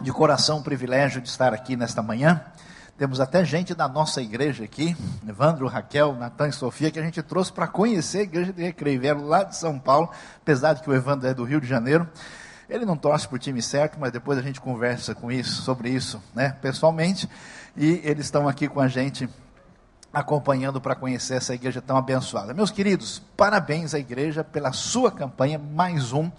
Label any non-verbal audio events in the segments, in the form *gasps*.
de coração o privilégio de estar aqui nesta manhã. Temos até gente da nossa igreja aqui, Evandro, Raquel, Natan e Sofia, que a gente trouxe para conhecer a igreja de Recreio. Vieram lá de São Paulo, apesar de que o Evandro é do Rio de Janeiro. Ele não torce para o time certo, mas depois a gente conversa com isso, sobre isso, né, pessoalmente. E eles estão aqui com a gente acompanhando para conhecer essa igreja tão abençoada. Meus queridos, parabéns à igreja pela sua campanha, mais um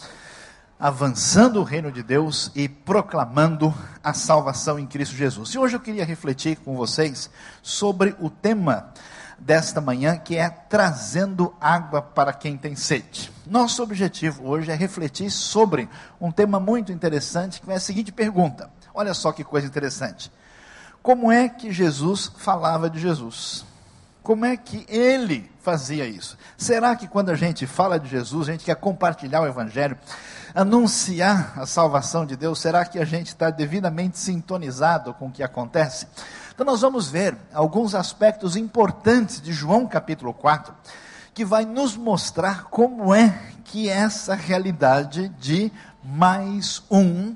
avançando o reino de Deus e proclamando a salvação em Cristo Jesus. E hoje eu queria refletir com vocês sobre o tema desta manhã, que é trazendo água para quem tem sede. Nosso objetivo hoje é refletir sobre um tema muito interessante, que é a seguinte pergunta. Olha só que coisa interessante. Como é que Jesus falava de Jesus? Como é que ele fazia isso? Será que quando a gente fala de Jesus, a gente quer compartilhar o Evangelho, anunciar a salvação de Deus, será que a gente está devidamente sintonizado com o que acontece? Então, nós vamos ver alguns aspectos importantes de João capítulo 4, que vai nos mostrar como é que essa realidade de mais um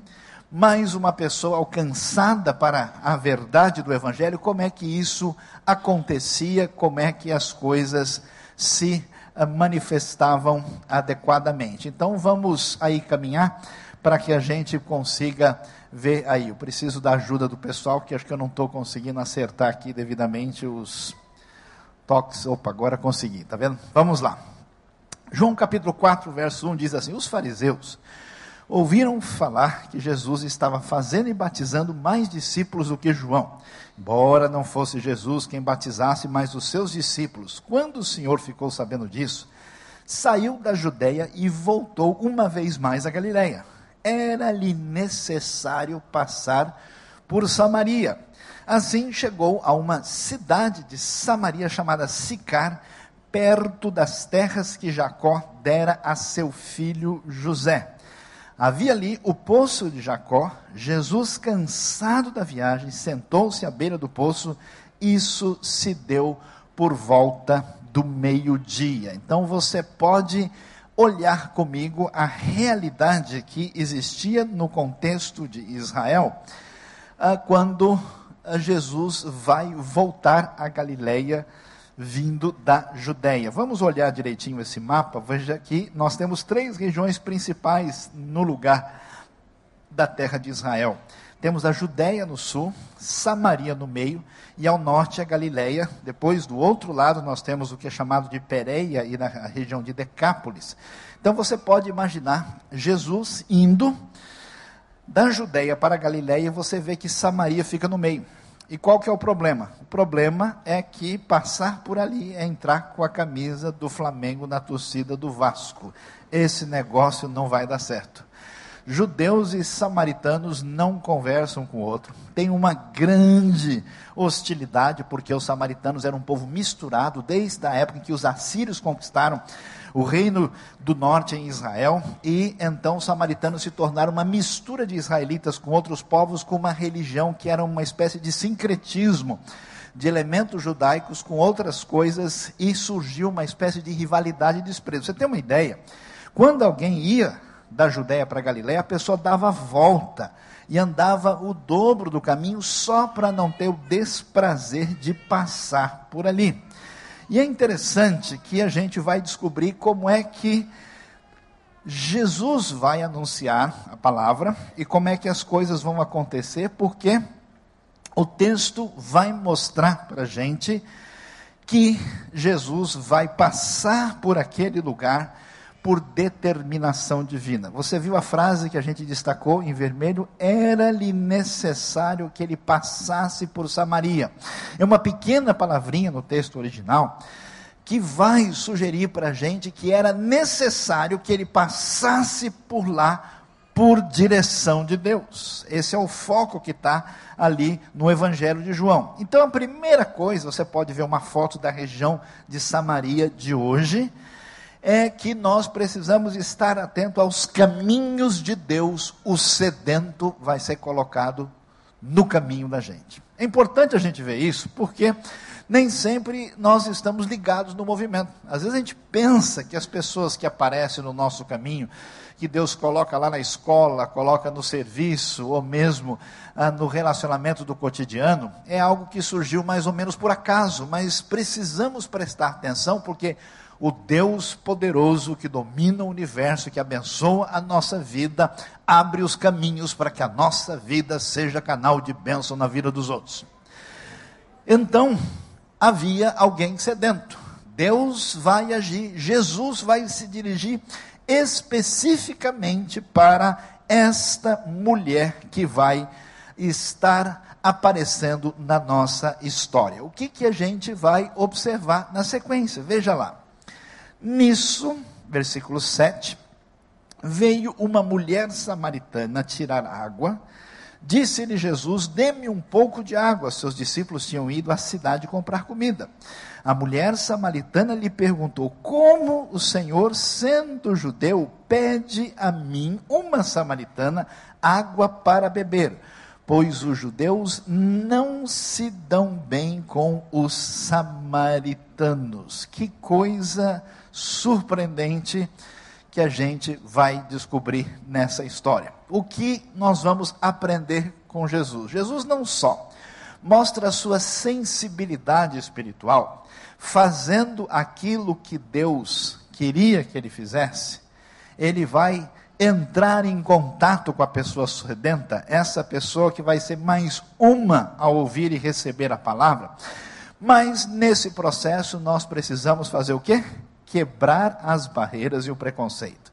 mais uma pessoa alcançada para a verdade do Evangelho, como é que isso acontecia, como é que as coisas se manifestavam adequadamente. Então vamos aí caminhar para que a gente consiga ver aí. Eu preciso da ajuda do pessoal, que acho que eu não estou conseguindo acertar aqui devidamente os toques. Opa, agora consegui, tá vendo? Vamos lá. João capítulo 4, verso 1 diz assim: Os fariseus ouviram falar que Jesus estava fazendo e batizando mais discípulos do que João, embora não fosse Jesus quem batizasse, mas os seus discípulos. Quando o Senhor ficou sabendo disso, saiu da Judéia e voltou uma vez mais a Galiléia. Era-lhe necessário passar por Samaria. Assim chegou a uma cidade de Samaria chamada Sicar, perto das terras que Jacó dera a seu filho José. Havia ali o poço de Jacó. Jesus, cansado da viagem, sentou-se à beira do poço. Isso se deu por volta do meio-dia. Então você pode olhar comigo a realidade que existia no contexto de Israel ah, quando ah, Jesus vai voltar a Galileia vindo da Judéia. Vamos olhar direitinho esse mapa. Veja que nós temos três regiões principais no lugar da terra de Israel. Temos a Judéia no sul, Samaria no meio e ao norte a Galileia. Depois, do outro lado, nós temos o que é chamado de Pereia e na região de Decápolis. Então você pode imaginar Jesus indo da Judéia para a Galileia e você vê que Samaria fica no meio. E qual que é o problema? O problema é que passar por ali é entrar com a camisa do Flamengo na torcida do Vasco. Esse negócio não vai dar certo. Judeus e samaritanos não conversam com o outro. Tem uma grande hostilidade, porque os samaritanos eram um povo misturado desde a época em que os assírios conquistaram o reino do norte em Israel, e então os samaritanos se tornaram uma mistura de israelitas com outros povos, com uma religião que era uma espécie de sincretismo de elementos judaicos com outras coisas, e surgiu uma espécie de rivalidade e desprezo. Você tem uma ideia? Quando alguém ia da Judéia para Galiléia, a pessoa dava volta e andava o dobro do caminho só para não ter o desprazer de passar por ali. E é interessante que a gente vai descobrir como é que Jesus vai anunciar a palavra e como é que as coisas vão acontecer, porque o texto vai mostrar para a gente que Jesus vai passar por aquele lugar por determinação divina. Você viu a frase que a gente destacou em vermelho? Era-lhe necessário que ele passasse por Samaria. É uma pequena palavrinha no texto original que vai sugerir para a gente que era necessário que ele passasse por lá por direção de Deus. Esse é o foco que está ali no Evangelho de João. Então, a primeira coisa, você pode ver uma foto da região de Samaria de hoje é que nós precisamos estar atento aos caminhos de Deus. O sedento vai ser colocado no caminho da gente. É importante a gente ver isso, porque nem sempre nós estamos ligados no movimento. Às vezes a gente pensa que as pessoas que aparecem no nosso caminho, que Deus coloca lá na escola, coloca no serviço, ou mesmo ah, no relacionamento do cotidiano, é algo que surgiu mais ou menos por acaso, mas precisamos prestar atenção porque o Deus poderoso que domina o universo, que abençoa a nossa vida, abre os caminhos para que a nossa vida seja canal de bênção na vida dos outros. Então, havia alguém sedento. Deus vai agir, Jesus vai se dirigir especificamente para esta mulher que vai estar aparecendo na nossa história. O que, que a gente vai observar na sequência? Veja lá. Nisso, versículo 7, veio uma mulher samaritana tirar água. Disse-lhe Jesus: Dê-me um pouco de água. Seus discípulos tinham ido à cidade comprar comida. A mulher samaritana lhe perguntou: Como o Senhor, sendo judeu, pede a mim, uma samaritana, água para beber? Pois os judeus não se dão bem com os samaritanos. Que coisa surpreendente que a gente vai descobrir nessa história. O que nós vamos aprender com Jesus? Jesus não só mostra a sua sensibilidade espiritual, fazendo aquilo que Deus queria que ele fizesse, ele vai entrar em contato com a pessoa sedenta, essa pessoa que vai ser mais uma a ouvir e receber a palavra. Mas nesse processo nós precisamos fazer o quê? Quebrar as barreiras e o preconceito.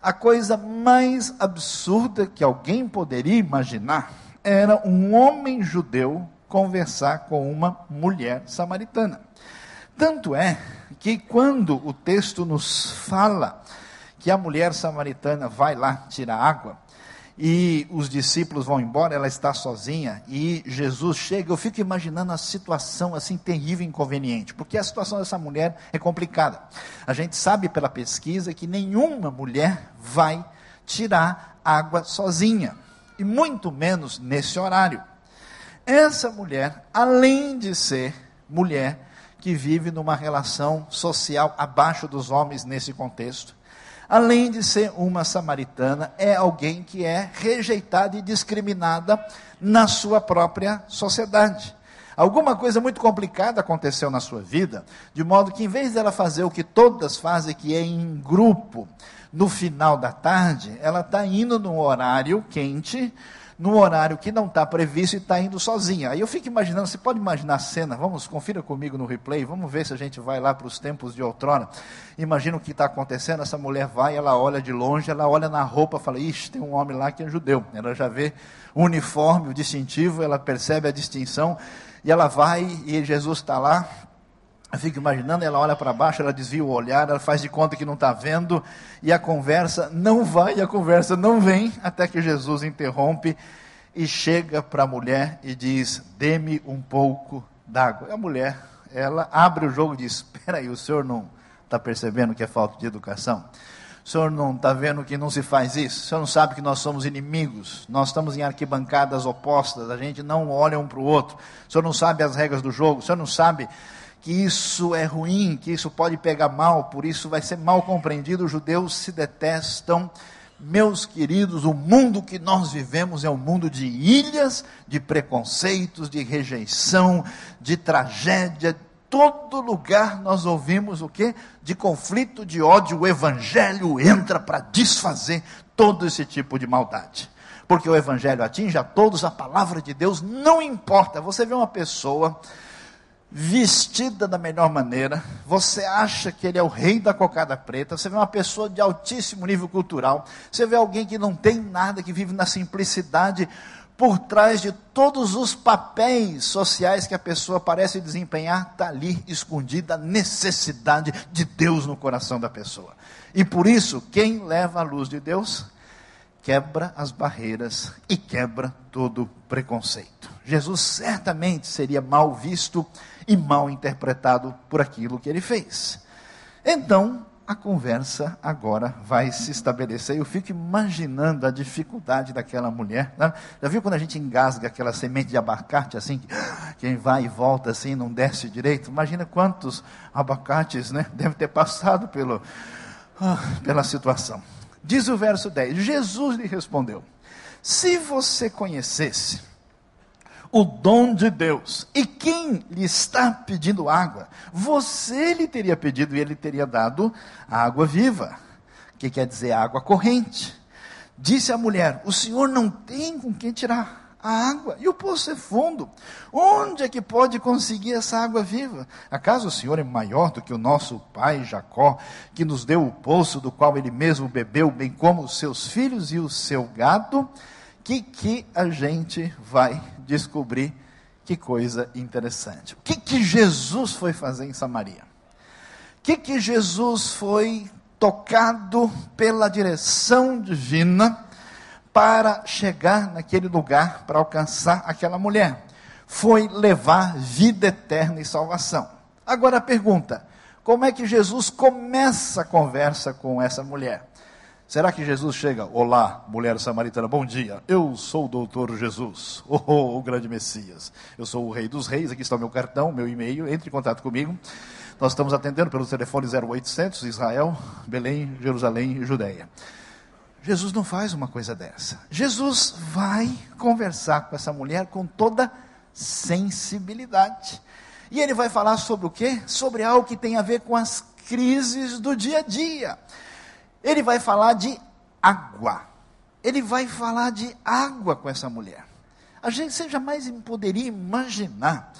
A coisa mais absurda que alguém poderia imaginar era um homem judeu conversar com uma mulher samaritana. Tanto é que quando o texto nos fala que a mulher samaritana vai lá tirar água, e os discípulos vão embora, ela está sozinha, e Jesus chega, eu fico imaginando a situação assim terrível e inconveniente, porque a situação dessa mulher é complicada. A gente sabe pela pesquisa que nenhuma mulher vai tirar água sozinha, e muito menos nesse horário. Essa mulher, além de ser mulher que vive numa relação social abaixo dos homens nesse contexto, além de ser uma samaritana, é alguém que é rejeitada e discriminada na sua própria sociedade. Alguma coisa muito complicada aconteceu na sua vida, de modo que, em vez dela fazer o que todas fazem, que é em grupo, no final da tarde, ela está indo num horário quente, num horário que não está previsto e está indo sozinha. Aí eu fico imaginando, você pode imaginar a cena, vamos, confira comigo no replay, vamos ver se a gente vai lá para os tempos de outrora. Imagina o que está acontecendo, essa mulher vai, ela olha de longe, ela olha na roupa, fala, ixi, tem um homem lá que é judeu. Ela já vê o uniforme, o distintivo, ela percebe a distinção, e ela vai, e Jesus está lá, eu fico imaginando, ela olha para baixo, ela desvia o olhar, ela faz de conta que não está vendo, e a conversa não vai, a conversa não vem, até que Jesus interrompe e chega para a mulher e diz: Dê-me um pouco d'água. E a mulher, ela abre o jogo e diz: Espera aí, o senhor não está percebendo que é falta de educação? O senhor não está vendo que não se faz isso? O senhor não sabe que nós somos inimigos? Nós estamos em arquibancadas opostas, a gente não olha um para o outro. O senhor não sabe as regras do jogo? O senhor não sabe que isso é ruim, que isso pode pegar mal, por isso vai ser mal compreendido. Os judeus se detestam. Meus queridos, o mundo que nós vivemos é um mundo de ilhas, de preconceitos, de rejeição, de tragédia. Todo lugar nós ouvimos o que? De conflito, de ódio. O evangelho entra para desfazer todo esse tipo de maldade. Porque o evangelho atinge a todos, a palavra de Deus não importa. Você vê uma pessoa vestida da melhor maneira, você acha que ele é o rei da cocada preta, você vê uma pessoa de altíssimo nível cultural, você vê alguém que não tem nada, que vive na simplicidade, por trás de todos os papéis sociais que a pessoa parece desempenhar, está ali escondida a necessidade de Deus no coração da pessoa. E por isso, quem leva a luz de Deus quebra as barreiras e quebra todo preconceito. Jesus certamente seria mal visto e mal interpretado por aquilo que ele fez. Então, a conversa agora vai se estabelecer. Eu fico imaginando a dificuldade daquela mulher. Né? Já viu quando a gente engasga aquela semente de abacate assim, *gasps* quem vai e volta assim, não desce direito? Imagina quantos abacates né, *laughs* devem ter passado pelo, ah, pela situação. Diz o verso 10: Jesus lhe respondeu: Se você conhecesse o dom de Deus e quem lhe está pedindo água, você lhe teria pedido e ele teria dado água viva, que quer dizer água corrente. Disse a mulher: O senhor não tem com quem tirar a água, e o poço é fundo. Onde é que pode conseguir essa água viva? Acaso o Senhor é maior do que o nosso pai Jacó, que nos deu o poço do qual ele mesmo bebeu, bem como os seus filhos e o seu gado? Que que a gente vai descobrir? Que coisa interessante. O que que Jesus foi fazer em Samaria? O que que Jesus foi tocado pela direção divina? para chegar naquele lugar, para alcançar aquela mulher. Foi levar vida eterna e salvação. Agora a pergunta: como é que Jesus começa a conversa com essa mulher? Será que Jesus chega, olá, mulher samaritana, bom dia, eu sou o doutor Jesus, *laughs* oh, oh, o grande Messias, eu sou o rei dos reis, aqui está o meu cartão, meu e-mail, entre em contato comigo, nós estamos atendendo pelo telefone 0800, Israel, Belém, Jerusalém e Judéia. Jesus não faz uma coisa dessa. Jesus vai conversar com essa mulher com toda sensibilidade. E ele vai falar sobre o quê? Sobre algo que tem a ver com as crises do dia a dia. Ele vai falar de água. Ele vai falar de água com essa mulher. A gente você jamais poderia imaginar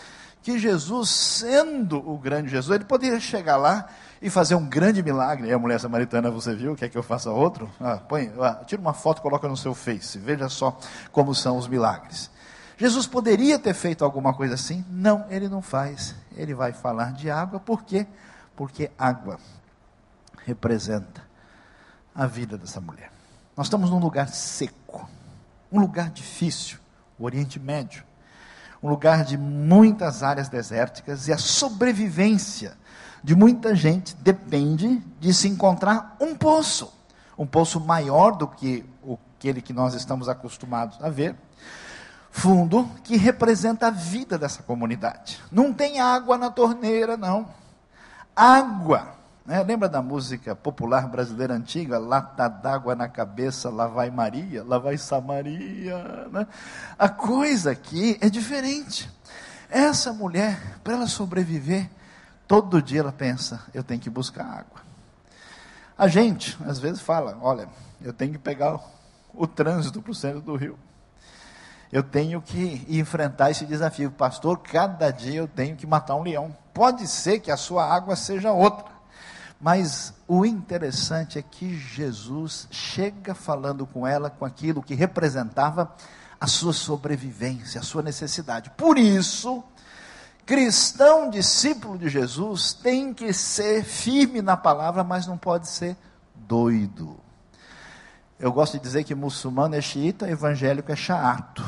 que Jesus, sendo o grande Jesus, ele poderia chegar lá e fazer um grande milagre. E a mulher samaritana, você viu? Quer que eu faça outro? Ah, põe, ah, tira uma foto e coloca no seu Face. Veja só como são os milagres. Jesus poderia ter feito alguma coisa assim? Não, ele não faz. Ele vai falar de água, por quê? Porque água representa a vida dessa mulher. Nós estamos num lugar seco, um lugar difícil, o Oriente Médio, um lugar de muitas áreas desérticas e a sobrevivência de muita gente depende de se encontrar um poço, um poço maior do que aquele que nós estamos acostumados a ver, fundo que representa a vida dessa comunidade. Não tem água na torneira, não. Água. Né? Lembra da música popular brasileira antiga? Lata d'água na cabeça, lá vai Maria, lá vai Samaria. Né? A coisa aqui é diferente. Essa mulher, para ela sobreviver, Todo dia ela pensa, eu tenho que buscar água. A gente, às vezes, fala: olha, eu tenho que pegar o, o trânsito para o centro do rio. Eu tenho que enfrentar esse desafio. Pastor, cada dia eu tenho que matar um leão. Pode ser que a sua água seja outra. Mas o interessante é que Jesus chega falando com ela com aquilo que representava a sua sobrevivência, a sua necessidade. Por isso, Cristão, discípulo de Jesus, tem que ser firme na palavra, mas não pode ser doido. Eu gosto de dizer que muçulmano é xiita, evangélico é chato.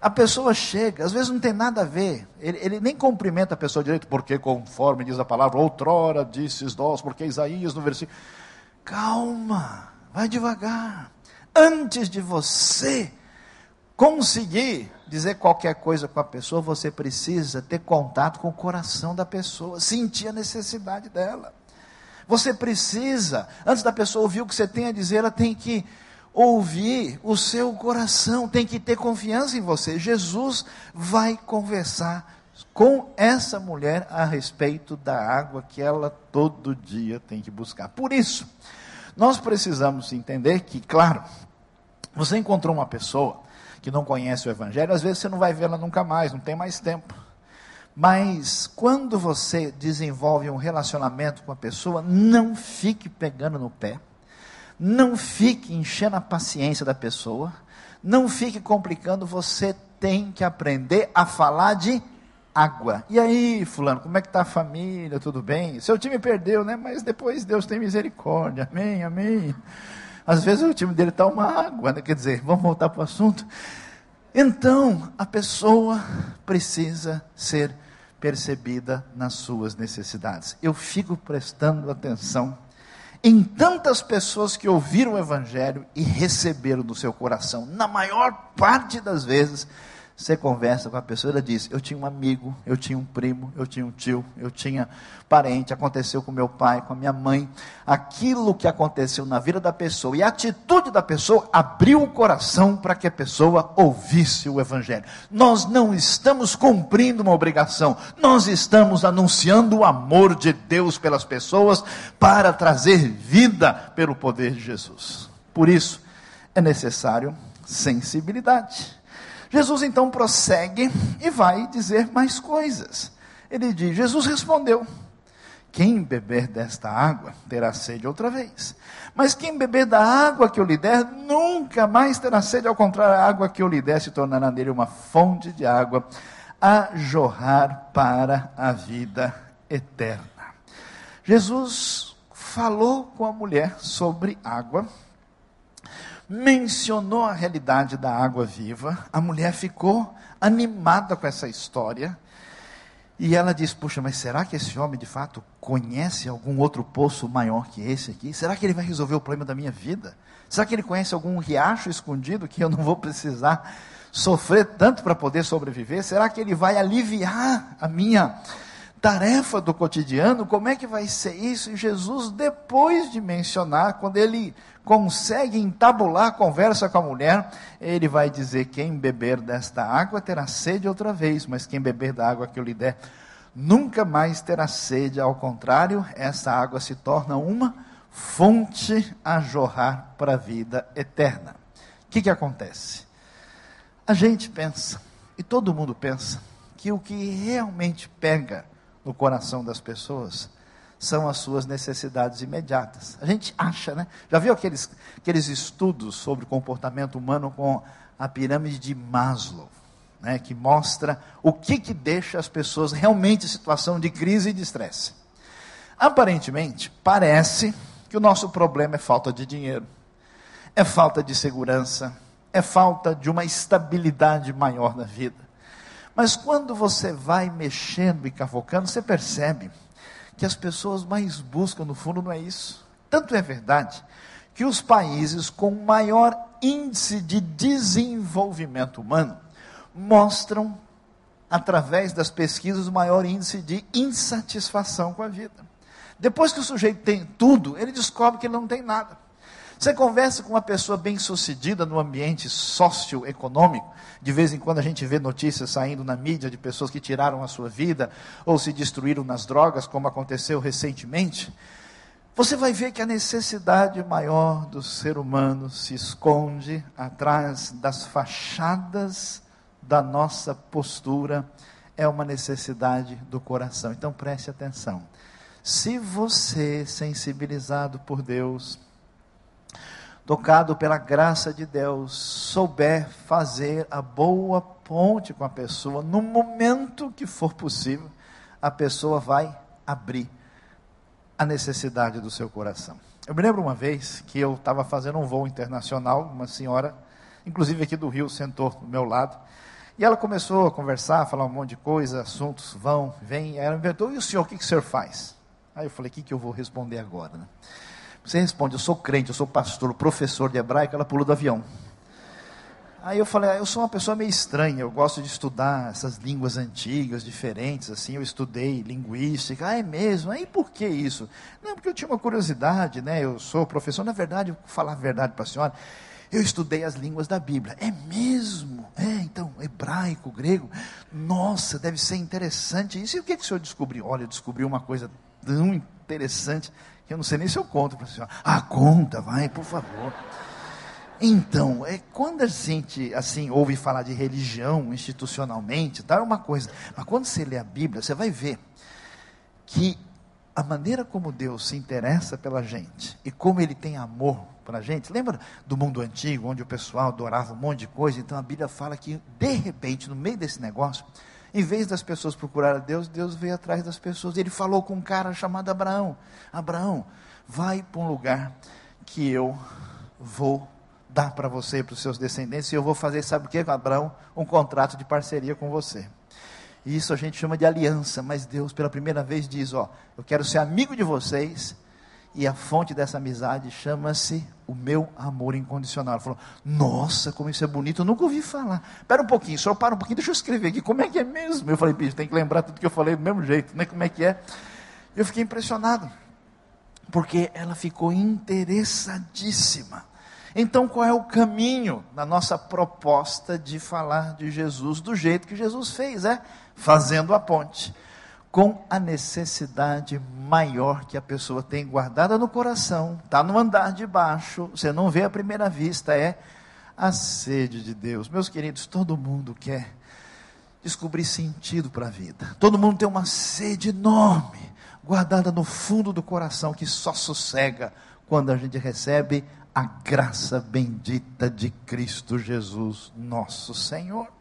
A pessoa chega, às vezes não tem nada a ver, ele, ele, nem cumprimenta a pessoa direito, porque conforme diz a palavra, outrora disses nós, porque Isaías no versículo. Calma, vai devagar. Antes de você conseguir dizer qualquer coisa com a pessoa, você precisa ter contato com o coração da pessoa, sentir a necessidade dela. Você precisa, antes da pessoa ouvir o que você tem a dizer, ela tem que ouvir o seu coração, tem que ter confiança em você. Jesus vai conversar com essa mulher a respeito da água que ela todo dia tem que buscar. Por isso, nós precisamos entender que, claro, você encontrou uma pessoa que não conhece o Evangelho, às vezes você não vai vê-la nunca mais, não tem mais tempo. Mas quando você desenvolve um relacionamento com a pessoa, não fique pegando no pé, não fique enchendo a paciência da pessoa, não fique complicando, você tem que aprender a falar de água. E aí, fulano, como é que está a família? Tudo bem? Seu time perdeu, né? Mas depois Deus tem misericórdia. Amém, amém. Às vezes o time dele está uma água, né? quer dizer, vamos voltar para o assunto. Então, a pessoa precisa ser percebida nas suas necessidades. Eu fico prestando atenção em tantas pessoas que ouviram o Evangelho e receberam no seu coração. Na maior parte das vezes, Você conversa com a pessoa, ela diz: Eu tinha um amigo, eu tinha um primo, eu tinha um tio, eu tinha parente, aconteceu com meu pai, com a minha mãe. Aquilo que aconteceu na vida da pessoa e a atitude da pessoa abriu o coração para que a pessoa ouvisse o Evangelho. Nós não estamos cumprindo uma obrigação, nós estamos anunciando o amor de Deus pelas pessoas para trazer vida pelo poder de Jesus. Por isso, é necessário sensibilidade. Jesus então prossegue e vai dizer mais coisas. Ele diz: Jesus respondeu: Quem beber desta água terá sede outra vez. Mas quem beber da água que eu lhe der, nunca mais terá sede. Ao contrário, a água que eu lhe der se tornará nele uma fonte de água a jorrar para a vida eterna. Jesus falou com a mulher sobre água mencionou a realidade da água viva, a mulher ficou animada com essa história. E ela diz: Puxa, mas será que esse homem de fato conhece algum outro poço maior que esse aqui? Será que ele vai resolver o problema da minha vida? Será que ele conhece algum riacho escondido que eu não vou precisar sofrer tanto para poder sobreviver? Será que ele vai aliviar a minha tarefa do cotidiano? Como é que vai ser isso? E Jesus, depois de mencionar, quando ele consegue entabular a conversa com a mulher, ele vai dizer: Quem beber desta água terá sede outra vez, mas quem beber da água que eu lhe der nunca mais terá sede. Ao contrário, essa água se torna uma fonte a jorrar para a vida eterna. O que, que acontece? A gente pensa, e todo mundo pensa, que o que realmente pega no coração das pessoas são as suas necessidades imediatas. A gente acha, né? Já viu aqueles, aqueles estudos sobre comportamento humano com a pirâmide de Maslow, né? que mostra o que, que deixa as pessoas realmente em situação de crise e de estresse. Aparentemente, parece que o nosso problema é falta de dinheiro, é falta de segurança, é falta de uma estabilidade maior na vida. Mas quando você vai mexendo e cavocando, você percebe que as pessoas mais buscam, no fundo, não é isso. Tanto é verdade que os países com maior índice de desenvolvimento humano mostram, através das pesquisas, o maior índice de insatisfação com a vida. Depois que o sujeito tem tudo, ele descobre que ele não tem nada. Você conversa com uma pessoa bem-sucedida no ambiente socioeconômico, de vez em quando a gente vê notícias saindo na mídia de pessoas que tiraram a sua vida ou se destruíram nas drogas, como aconteceu recentemente. Você vai ver que a necessidade maior do ser humano se esconde atrás das fachadas da nossa postura, é uma necessidade do coração. Então preste atenção. Se você, sensibilizado por Deus, tocado pela graça de Deus, souber fazer a boa ponte com a pessoa, no momento que for possível, a pessoa vai abrir a necessidade do seu coração. Eu me lembro uma vez que eu estava fazendo um voo internacional, uma senhora, inclusive aqui do Rio, sentou do meu lado, e ela começou a conversar, a falar um monte de coisa, assuntos vão, vêm, e ela me perguntou, e o senhor, o que, que o senhor faz? Aí eu falei, o que, que eu vou responder agora? Né? Você responde, eu sou crente, eu sou pastor, professor de hebraico, ela pulou do avião. Aí eu falei, ah, eu sou uma pessoa meio estranha, eu gosto de estudar essas línguas antigas, diferentes, assim, eu estudei linguística, ah, é mesmo? Aí por que isso? Não, porque eu tinha uma curiosidade, né, eu sou professor, na verdade, vou falar a verdade para a senhora, eu estudei as línguas da Bíblia, é mesmo? É, então, hebraico, grego, nossa, deve ser interessante isso, e o que, que o senhor descobriu? Olha, eu descobri uma coisa tão interessante, eu não sei nem se eu conto para a senhora. Ah, conta, vai, por favor. Então, é, quando a gente assim ouve falar de religião institucionalmente, é uma coisa. Mas quando você lê a Bíblia, você vai ver que a maneira como Deus se interessa pela gente e como Ele tem amor para a gente. Lembra do mundo antigo, onde o pessoal adorava um monte de coisa? Então a Bíblia fala que, de repente, no meio desse negócio, em vez das pessoas procurar a Deus, Deus veio atrás das pessoas. Ele falou com um cara chamado Abraão: Abraão, vai para um lugar que eu vou dar para você e para os seus descendentes, e eu vou fazer, sabe o que, Abraão? Um contrato de parceria com você. Isso a gente chama de aliança, mas Deus, pela primeira vez, diz: Ó, eu quero ser amigo de vocês, E a fonte dessa amizade chama-se o meu amor incondicional. Ela falou, nossa, como isso é bonito, eu nunca ouvi falar. Espera um pouquinho, só para um pouquinho, deixa eu escrever aqui, como é que é mesmo? Eu falei, bicho, tem que lembrar tudo que eu falei do mesmo jeito, né? Como é que é? Eu fiquei impressionado, porque ela ficou interessadíssima. Então, qual é o caminho na nossa proposta de falar de Jesus do jeito que Jesus fez? É fazendo a ponte com a necessidade maior que a pessoa tem guardada no coração, está no andar de baixo, você não vê à primeira vista, é a sede de Deus. Meus queridos, todo mundo quer descobrir sentido para a vida, todo mundo tem uma sede enorme, guardada no fundo do coração, que só sossega quando a gente recebe a graça bendita de Cristo Jesus, nosso Senhor.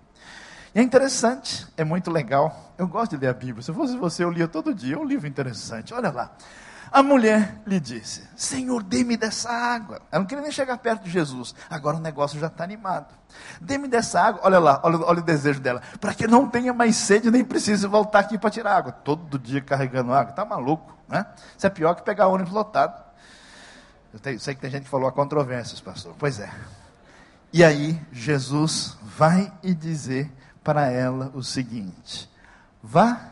E é interessante, é muito legal. Eu gosto de ler a Bíblia. Se fosse você, eu lia todo dia. É um livro interessante. Olha lá. A mulher lhe disse: Senhor, dê-me dessa água. Ela não queria nem chegar perto de Jesus. Agora o negócio já está animado. Dê-me dessa água. Olha lá, olha, olha o desejo dela. Para que não tenha mais sede, nem precise voltar aqui para tirar água. Todo dia carregando água. Está maluco, né? Isso é pior que pegar ônibus lotado. Eu tenho, sei que tem gente que falou a controvérsias, pastor. Pois é. E aí, Jesus vai e dizer para ela o seguinte: vá,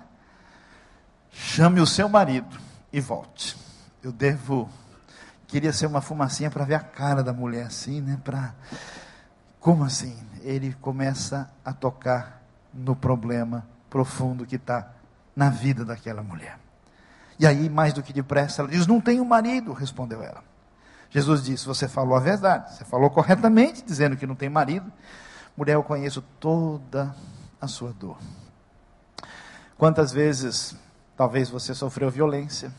chame o seu marido e volte. Eu devo, queria ser uma fumacinha para ver a cara da mulher assim, né? Para, como assim? Ele começa a tocar no problema profundo que está na vida daquela mulher. E aí, mais do que depressa, ela diz: Não tenho marido, respondeu ela. Jesus disse: Você falou a verdade, você falou corretamente, dizendo que não tem marido. Mulher, eu conheço toda a sua dor. Quantas vezes, talvez você sofreu violência?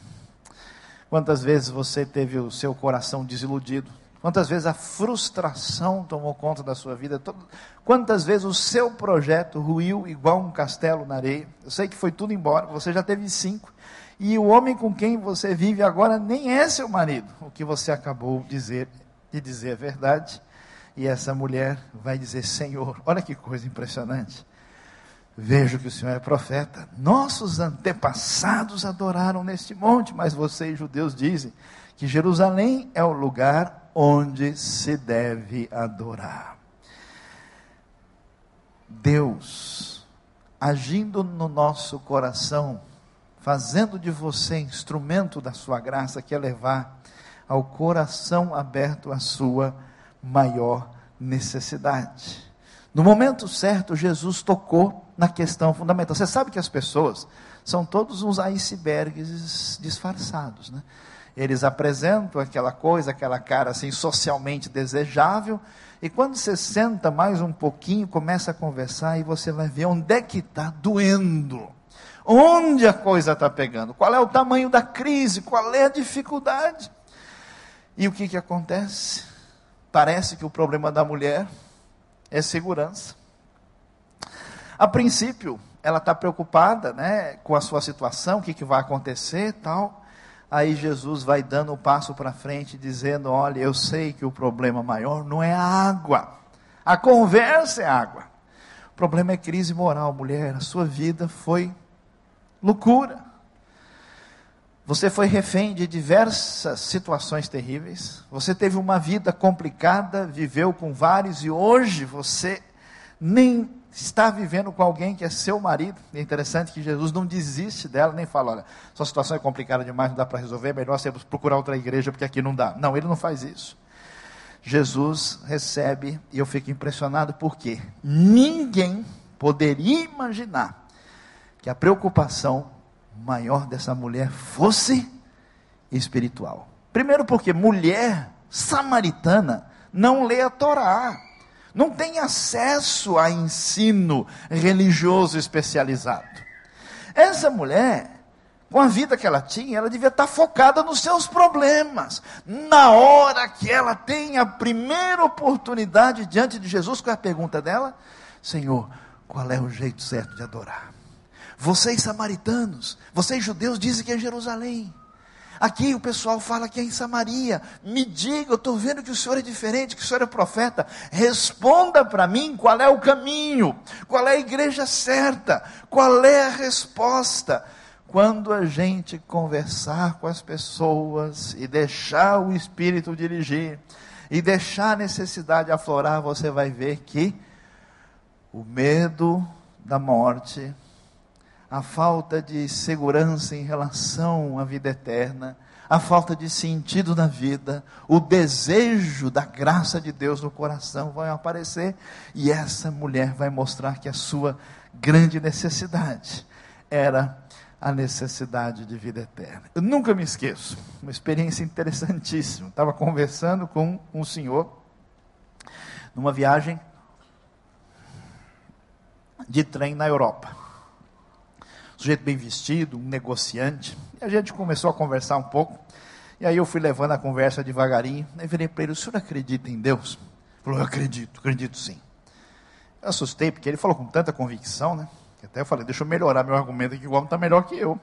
Quantas vezes você teve o seu coração desiludido? Quantas vezes a frustração tomou conta da sua vida? Quantas vezes o seu projeto ruiu igual um castelo na areia? Eu sei que foi tudo embora, você já teve cinco. E o homem com quem você vive agora nem é seu marido. O que você acabou de dizer, de dizer é verdade. E essa mulher vai dizer: Senhor, olha que coisa impressionante. Vejo que o Senhor é profeta. Nossos antepassados adoraram neste monte, mas vocês, judeus, dizem que Jerusalém é o lugar onde se deve adorar. Deus, agindo no nosso coração, fazendo de você instrumento da sua graça, quer levar ao coração aberto a sua maior necessidade. No momento certo, Jesus tocou na questão fundamental. Você sabe que as pessoas são todos uns icebergs disfarçados, né? Eles apresentam aquela coisa, aquela cara assim socialmente desejável, e quando você senta mais um pouquinho, começa a conversar e você vai ver onde é que está doendo. Onde a coisa está pegando? Qual é o tamanho da crise? Qual é a dificuldade? E o que, que acontece? Parece que o problema da mulher é segurança. A princípio, ela está preocupada né, com a sua situação, o que, que vai acontecer tal. Aí Jesus vai dando um passo para frente, dizendo: Olha, eu sei que o problema maior não é a água, a conversa é água. O problema é crise moral, mulher. A sua vida foi loucura. Você foi refém de diversas situações terríveis. Você teve uma vida complicada, viveu com vários e hoje você nem está vivendo com alguém que é seu marido. É interessante que Jesus não desiste dela, nem fala: olha, sua situação é complicada demais, não dá para resolver, é melhor você procurar outra igreja porque aqui não dá. Não, ele não faz isso. Jesus recebe, e eu fico impressionado porque ninguém poderia imaginar que a preocupação maior dessa mulher fosse espiritual. Primeiro, porque mulher samaritana não lê a Torá não tem acesso a ensino religioso especializado. Essa mulher, com a vida que ela tinha, ela devia estar focada nos seus problemas. Na hora que ela tem a primeira oportunidade diante de Jesus, qual é a pergunta dela? Senhor, qual é o jeito certo de adorar? Vocês samaritanos, vocês judeus dizem que é Jerusalém. Aqui o pessoal fala que é em Samaria. Me diga, eu estou vendo que o senhor é diferente, que o senhor é profeta. Responda para mim qual é o caminho, qual é a igreja certa, qual é a resposta. quando a gente conversar com as pessoas e deixar o Espírito dirigir, e deixar a necessidade aflorar, você vai ver que o medo da morte, a falta de segurança em relação à vida eterna, a falta de sentido na vida, o desejo da graça de Deus no coração vão aparecer e essa mulher vai mostrar que a sua grande necessidade era a necessidade de vida eterna. Eu nunca me esqueço, uma experiência interessantíssima. Estava conversando com um senhor numa viagem de trem na Europa. Sujeito bem vestido, um negociante. E a gente começou a conversar um pouco. E aí eu fui levando a conversa devagarinho. Aí virei para ele: O senhor acredita em Deus? Ele falou: Eu acredito, acredito sim. Eu assustei, porque ele falou com tanta convicção, né? Até eu falei: Deixa eu melhorar meu argumento aqui, o homem está melhor que eu.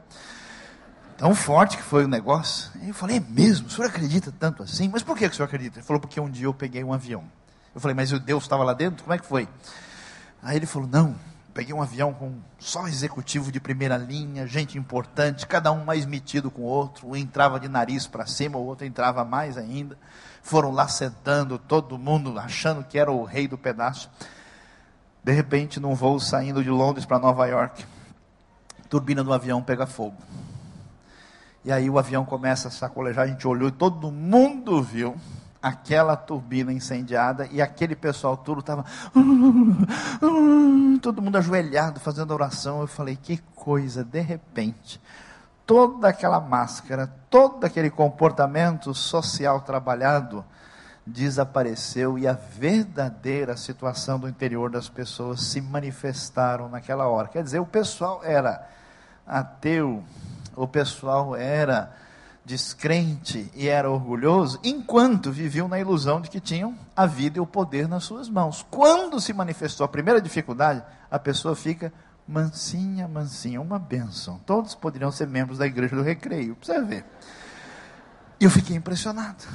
Tão forte que foi o negócio. E eu falei: É mesmo? O senhor acredita tanto assim? Mas por que o senhor acredita? Ele falou: Porque um dia eu peguei um avião. Eu falei: Mas o Deus estava lá dentro? Como é que foi? Aí ele falou: Não, peguei um avião com só executivo de primeira linha, gente importante, cada um mais metido com o outro. Um entrava de nariz para cima, o outro entrava mais ainda. Foram lá sentando, todo mundo achando que era o rei do pedaço. De repente, num voo saindo de Londres para Nova York, turbina do avião pega fogo. E aí o avião começa a sacolejar, a gente olhou e todo mundo viu aquela turbina incendiada e aquele pessoal tudo estava todo mundo ajoelhado fazendo oração. Eu falei, que coisa, de repente, toda aquela máscara, todo aquele comportamento social trabalhado desapareceu e a verdadeira situação do interior das pessoas se manifestaram naquela hora. Quer dizer, o pessoal era ateu, o pessoal era descrente e era orgulhoso, enquanto viviam na ilusão de que tinham a vida e o poder nas suas mãos. Quando se manifestou a primeira dificuldade, a pessoa fica mansinha, mansinha, uma bênção. Todos poderiam ser membros da igreja do recreio, precisa ver. E eu fiquei impressionado.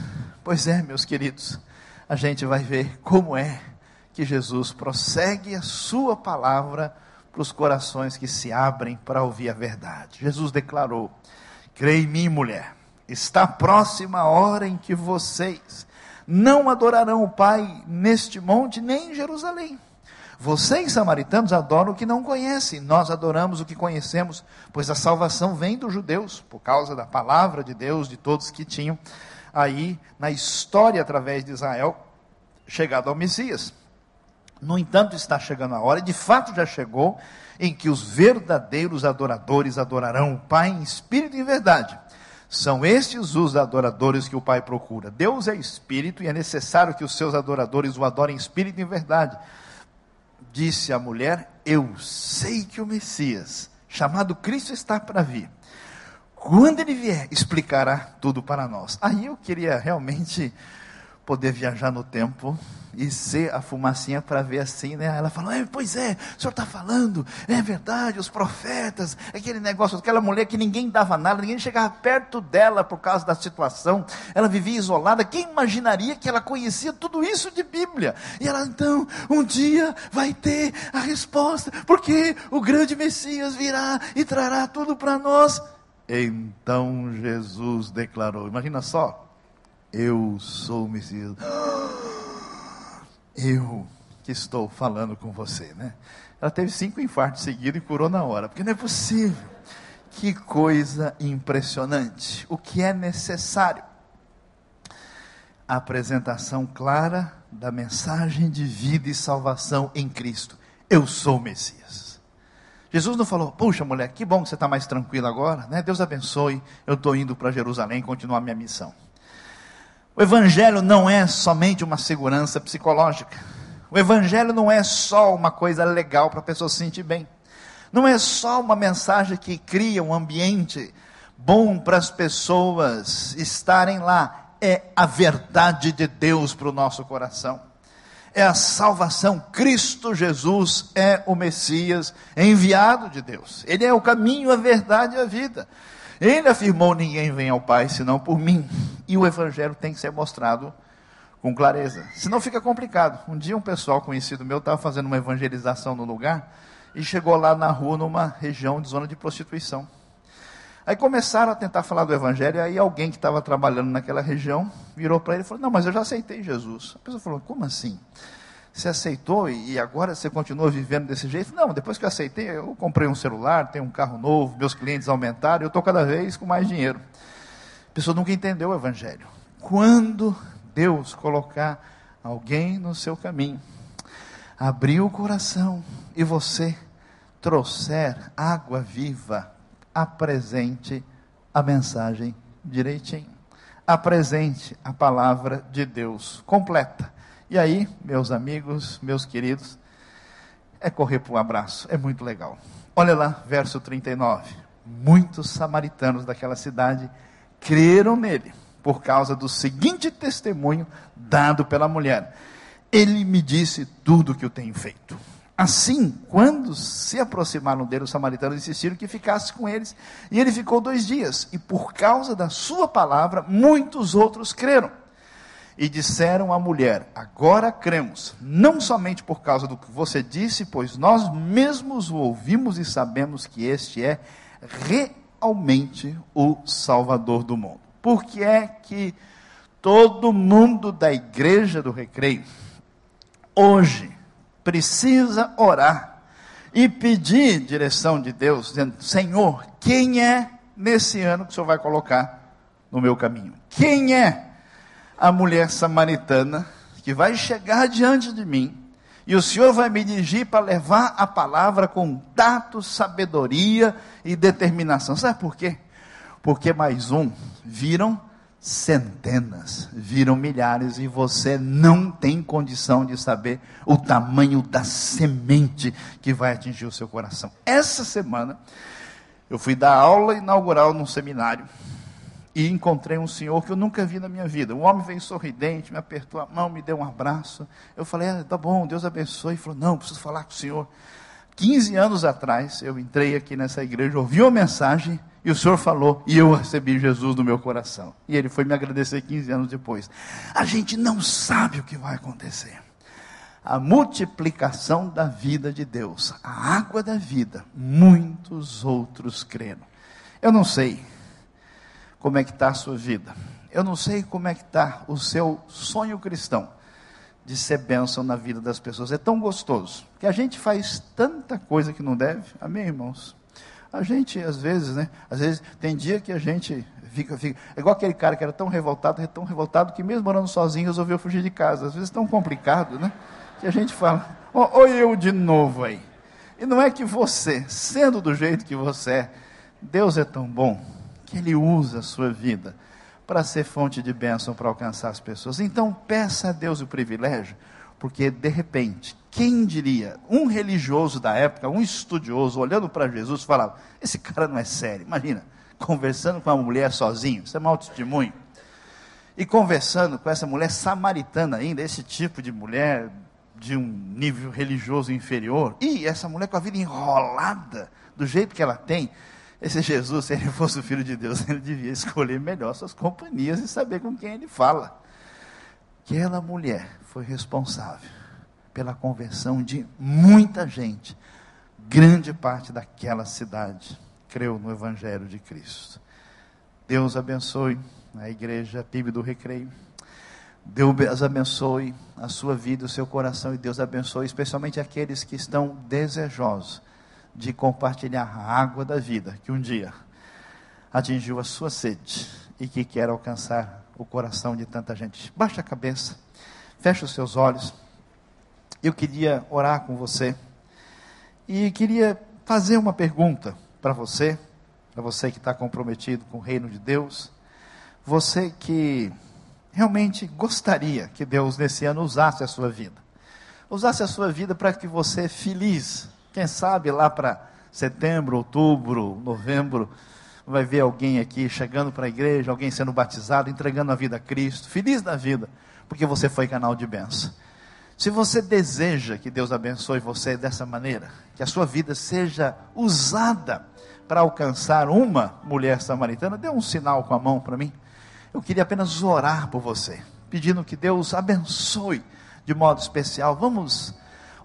Pois é, meus queridos, a gente vai ver como é que Jesus prossegue a sua palavra para os corações que se abrem para ouvir a verdade. Jesus declarou: Creia em mim, mulher Está próxima a hora em que vocês não adorarão o Pai neste monte, nem em Jerusalém. Vocês, samaritanos, adoram o que não conhecem, nós adoramos o que conhecemos, pois a salvação vem dos judeus, por causa da palavra de Deus, de todos que tinham aí na história através de Israel chegado ao Messias. No entanto, está chegando a hora, de fato já chegou, em que os verdadeiros adoradores adorarão o Pai em espírito e em verdade são estes os adoradores que o Pai procura. Deus é espírito e é necessário que os seus adoradores o adorem em espírito e em verdade. Disse a mulher: Eu sei que o Messias, chamado Cristo, está para vir. Quando ele vier, explicará tudo para nós. Aí eu queria realmente poder viajar no tempo e ser a fumacinha para ver assim, né? Ela falou, é, pois é, o senhor está falando, é verdade, os profetas, aquele negócio, aquela mulher que ninguém dava nada, ninguém chegava perto dela por causa da situação, ela vivia isolada, quem imaginaria que ela conhecia tudo isso de Bíblia? E ela então, um dia vai ter a resposta, porque o grande Messias virá e trará tudo para nós. Então Jesus declarou, imagina só, eu sou o Messias. *gasps* Eu que estou falando com você, né? Ela teve cinco infartos seguidos e curou na hora, porque não é possível. Que coisa impressionante. O que é necessário? A apresentação clara da mensagem de vida e salvação em Cristo. Eu sou o Messias. Jesus não falou, puxa mulher, que bom que você está mais tranquila agora, né? Deus abençoe, eu estou indo para Jerusalém continuar minha missão. O Evangelho não é somente uma segurança psicológica. O Evangelho não é só uma coisa legal para a pessoa se sentir bem. Não é só uma mensagem que cria um ambiente bom para as pessoas estarem lá. É a verdade de Deus para o nosso coração. É a salvação. Cristo Jesus é o Messias enviado de Deus. Ele é o caminho, a verdade e a vida. Ele afirmou: Ninguém vem ao Pai senão por mim. E o Evangelho tem que ser mostrado com clareza. Senão fica complicado. Um dia um pessoal conhecido meu estava fazendo uma evangelização no lugar e chegou lá na rua, numa região de zona de prostituição. Aí começaram a tentar falar do evangelho, aí alguém que estava trabalhando naquela região virou para ele e falou: Não, mas eu já aceitei Jesus. A pessoa falou: Como assim? Você aceitou e agora você continua vivendo desse jeito? Não, depois que eu aceitei, eu comprei um celular, tenho um carro novo, meus clientes aumentaram, eu estou cada vez com mais dinheiro. A pessoa nunca entendeu o evangelho. Quando Deus colocar alguém no seu caminho, abrir o coração e você trouxer água viva, apresente a mensagem direitinho. Apresente a palavra de Deus completa. E aí, meus amigos, meus queridos, é correr para um abraço, é muito legal. Olha lá, verso 39. Muitos samaritanos daquela cidade creram nele por causa do seguinte testemunho dado pela mulher: Ele me disse tudo o que eu tenho feito. Assim, quando se aproximaram dele, os samaritanos insistiram que ficasse com eles. E ele ficou dois dias. E por causa da sua palavra, muitos outros creram. E disseram à mulher: Agora cremos, não somente por causa do que você disse, pois nós mesmos o ouvimos e sabemos que este é realmente o Salvador do mundo. Por que é que todo mundo da igreja do recreio, hoje, precisa orar e pedir direção de Deus, dizendo: Senhor, quem é nesse ano que o Senhor vai colocar no meu caminho? Quem é a mulher samaritana que vai chegar diante de mim e o Senhor vai me dirigir para levar a palavra com tato, sabedoria e determinação? Sabe por quê? Porque mais um viram centenas, viram milhares, e você não tem condição de saber o tamanho da semente que vai atingir o seu coração. Essa semana, eu fui dar aula inaugural num seminário e encontrei um senhor que eu nunca vi na minha vida. Um homem veio sorridente, me apertou a mão, me deu um abraço. Eu falei, ah, tá bom, Deus abençoe. Ele falou, não, preciso falar com o senhor. 15 anos atrás, eu entrei aqui nessa igreja, ouvi uma mensagem e o Senhor falou, e eu recebi Jesus no meu coração. E ele foi me agradecer 15 anos depois. A gente não sabe o que vai acontecer. A multiplicação da vida de Deus, a água da vida, muitos outros creram. Eu não sei como é que está a sua vida. Eu não sei como é que está o seu sonho cristão de ser bênção na vida das pessoas. É tão gostoso que a gente faz tanta coisa que não deve. Amém, irmãos? A gente, às vezes, né? Às vezes, tem dia que a gente fica, fica. É igual aquele cara que era tão revoltado, tão revoltado, que mesmo morando sozinho resolveu fugir de casa. Às vezes, tão complicado, né? Que a gente fala, oh, eu de novo aí. E não é que você, sendo do jeito que você é, Deus é tão bom que Ele usa a sua vida para ser fonte de bênção para alcançar as pessoas. Então, peça a Deus o privilégio, porque de repente quem diria? Um religioso da época, um estudioso, olhando para Jesus, falava: Esse cara não é sério. Imagina, conversando com uma mulher sozinho, isso é mau testemunho. E conversando com essa mulher samaritana ainda, esse tipo de mulher de um nível religioso inferior. E essa mulher com a vida enrolada, do jeito que ela tem. Esse Jesus, se ele fosse o filho de Deus, *laughs* ele devia escolher melhor suas companhias e saber com quem ele fala. Aquela mulher foi responsável pela conversão de muita gente. Grande parte daquela cidade creu no Evangelho de Cristo. Deus abençoe a igreja PIB do Recreio. Deus abençoe a sua vida, o seu coração, e Deus abençoe especialmente aqueles que estão desejosos de compartilhar a água da vida que um dia atingiu a sua sede e que quer alcançar o coração de tanta gente. Baixa a cabeça, feche os seus olhos eu queria orar com você e queria fazer uma pergunta para você, para você que está comprometido com o reino de Deus, você que realmente gostaria que Deus nesse ano usasse a sua vida, usasse a sua vida para que você feliz, quem sabe lá para setembro, outubro, novembro, vai ver alguém aqui chegando para a igreja, alguém sendo batizado, entregando a vida a Cristo, feliz da vida, porque você foi canal de bênção. Se você deseja que Deus abençoe você dessa maneira, que a sua vida seja usada para alcançar uma mulher samaritana, dê um sinal com a mão para mim. Eu queria apenas orar por você, pedindo que Deus abençoe de modo especial. Vamos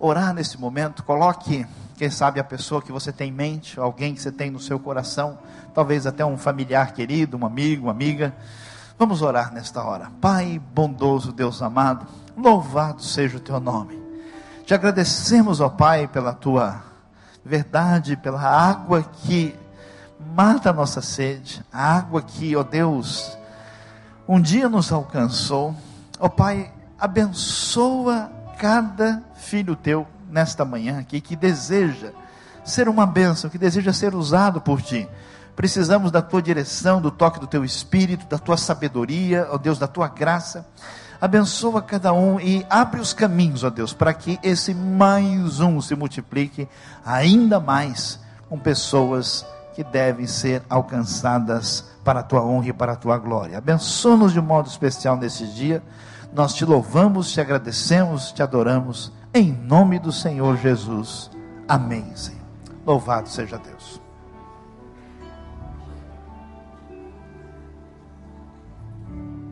orar nesse momento. Coloque quem sabe a pessoa que você tem em mente, alguém que você tem no seu coração, talvez até um familiar querido, um amigo, uma amiga. Vamos orar nesta hora. Pai bondoso, Deus amado, louvado seja o teu nome. Te agradecemos, ó Pai, pela tua verdade, pela água que mata a nossa sede, a água que, ó Deus, um dia nos alcançou. Ó Pai, abençoa cada filho teu nesta manhã aqui que deseja ser uma bênção, que deseja ser usado por ti. Precisamos da tua direção, do toque do teu espírito, da tua sabedoria, ó Deus, da tua graça. Abençoa cada um e abre os caminhos, ó Deus, para que esse mais um se multiplique ainda mais com pessoas que devem ser alcançadas para a tua honra e para a tua glória. Abençoa-nos de modo especial nesse dia. Nós te louvamos, te agradecemos, te adoramos em nome do Senhor Jesus. Amém, Senhor. Louvado seja Deus.